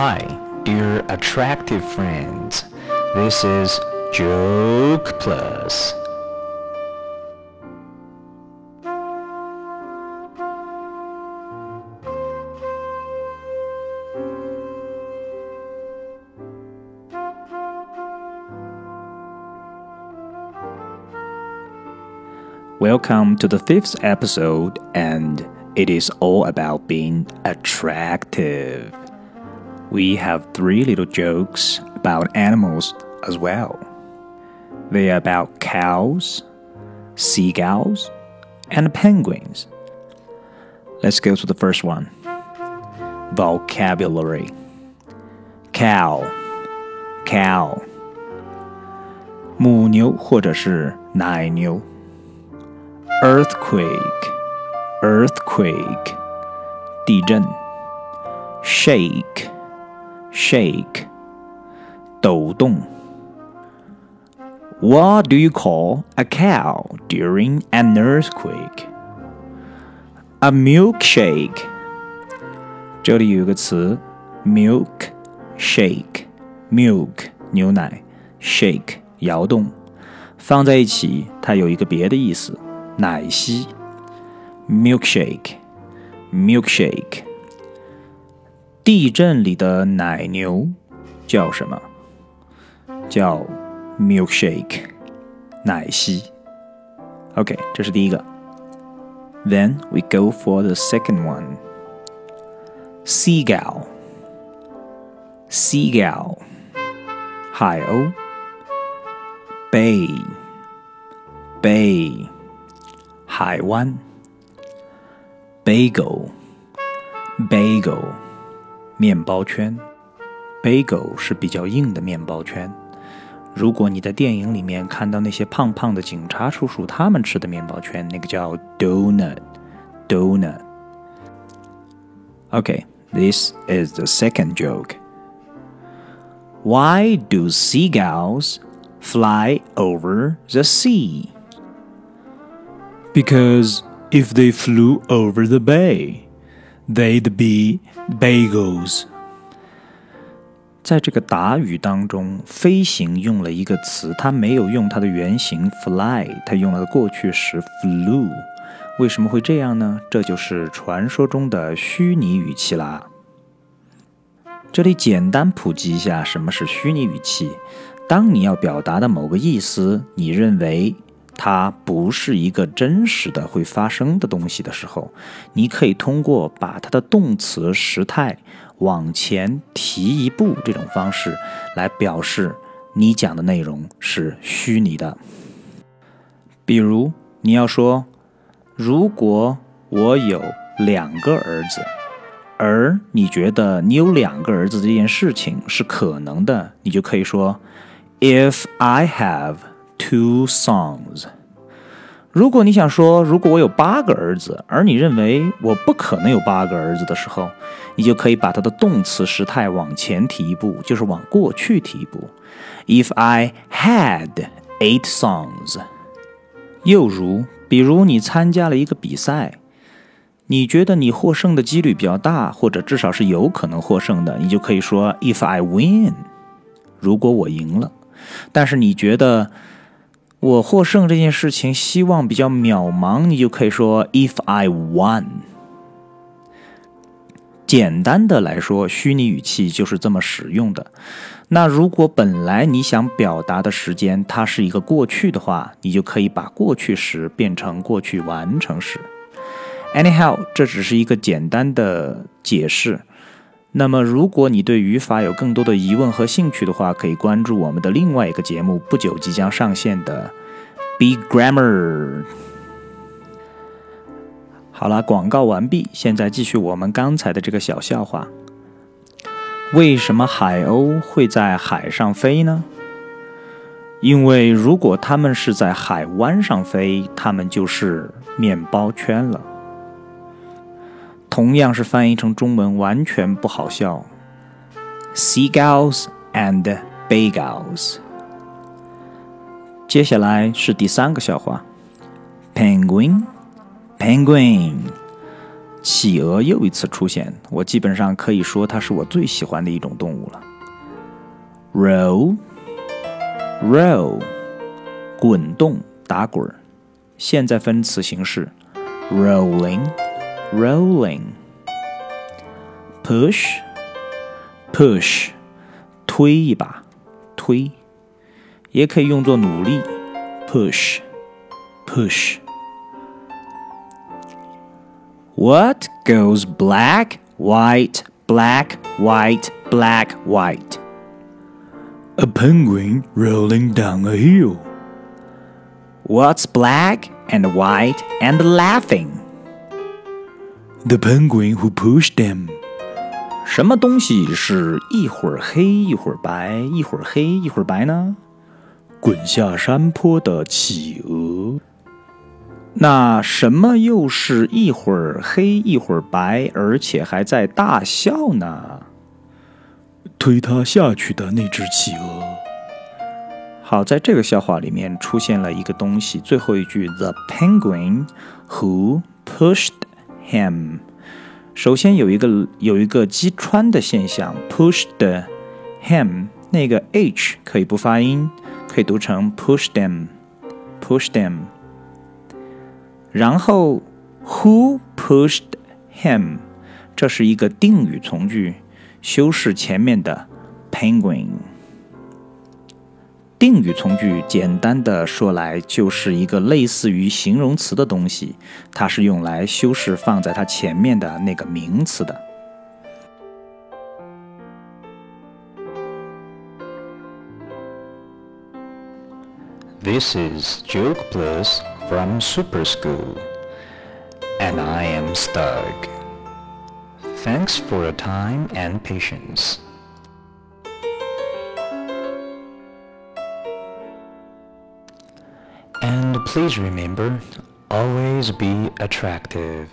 Hi, dear attractive friends. This is Joke Plus. Welcome to the fifth episode, and it is all about being attractive We have three little jokes about animals as well. They are about cows, seagulls, and penguins. Let's go to the first one vocabulary cow, cow. 母牛或者是奶牛。earthquake, earthquake, 地震；shake, shake, 抖动。What do you call a cow during an earthquake? A milkshake. 这里有个词，milk shake, milk 牛奶，shake 摇动，放在一起，它有一个别的意思。奶昔，milkshake，milkshake。 地震里的奶牛叫什么？叫 milkshake，奶昔。OK，这是第一个。Then we go for the second one. Seagull, seagull, 海鸥，bay, bay。海湾，bagel，bagel， 面包圈，bagel 是比较硬的面包圈。如果你在电影里面看到那些胖胖的警察叔叔他们吃的面包圈，那个叫 donut，donut。Okay, this is the second joke. Why do seagulls fly over the sea? Because if they flew over the bay, They'd be bagels. 在这个答语当中，飞行用了一个词，它没有用它的原型 fly，它用了过去时 flew。为什么会这样呢？这就是传说中的虚拟语气啦。这里简单普及一下什么是虚拟语气。当你要表达的某个意思，你认为。它不是一个真实的会发生的东西的时候，你可以通过把它的动词时态往前提一步这种方式来表示你讲的内容是虚拟的。比如你要说，如果我有两个儿子，而你觉得你有两个儿子这件事情是可能的，你就可以说，If I have。Two sons。如果你想说，如果我有八个儿子，而你认为我不可能有八个儿子的时候，你就可以把它的动词时态往前提一步，就是往过去提一步。If I had eight sons。又如，比如你参加了一个比赛，你觉得你获胜的几率比较大，或者至少是有可能获胜的，你就可以说 If I win。如果我赢了，但是你觉得。我获胜这件事情希望比较渺茫，你就可以说 "If I won"。简单的来说，虚拟语气就是这么使用的。那如果本来你想表达的时间它是一个过去的话，你就可以把过去时变成过去完成时。Anyhow，这只是一个简单的解释。那么，如果你对语法有更多的疑问和兴趣的话，可以关注我们的另外一个节目，不久即将上线的《Be Grammar》。好了，广告完毕，现在继续我们刚才的这个小笑话：为什么海鸥会在海上飞呢？因为如果它们是在海湾上飞，它们就是面包圈了。同样是翻译成中文，完全不好笑。Seagulls and bagels。接下来是第三个笑话。Penguin，penguin，企鹅又一次出现，我基本上可以说它是我最喜欢的一种动物了。Roll, roll，滚动、打滚儿。现在分词形式：rolling, rolling。Push, push，推一把，推，也可以用作努力。Push, push。What goes black, white, black, white, black, white? A penguin rolling down a hill. What's black and white and laughing? The penguin who pushed them. 什么东西是一会儿黑一会儿白，一会儿黑一会儿白呢？滚下山坡的企鹅。那什么又是一会儿黑一会儿白，而且还在大笑呢？推他下去的那只企鹅。好，在这个笑话里面出现了一个东西，最后一句 “the penguin who pushed him”。首先有一个有一个击穿的现象，“pushed him”，那个 h 可以不发音，可以读成 “push them”，“push them”。然后，Who pushed him？这是一个定语从句，修饰前面的 penguin。定语从句简单的说来，就是一个类似于形容词的东西，它是用来修饰放在它前面的那个名词的。This is Joke Plus from Super School, and I am Stug. Thanks for your time and patience. And please remember, always be attractive.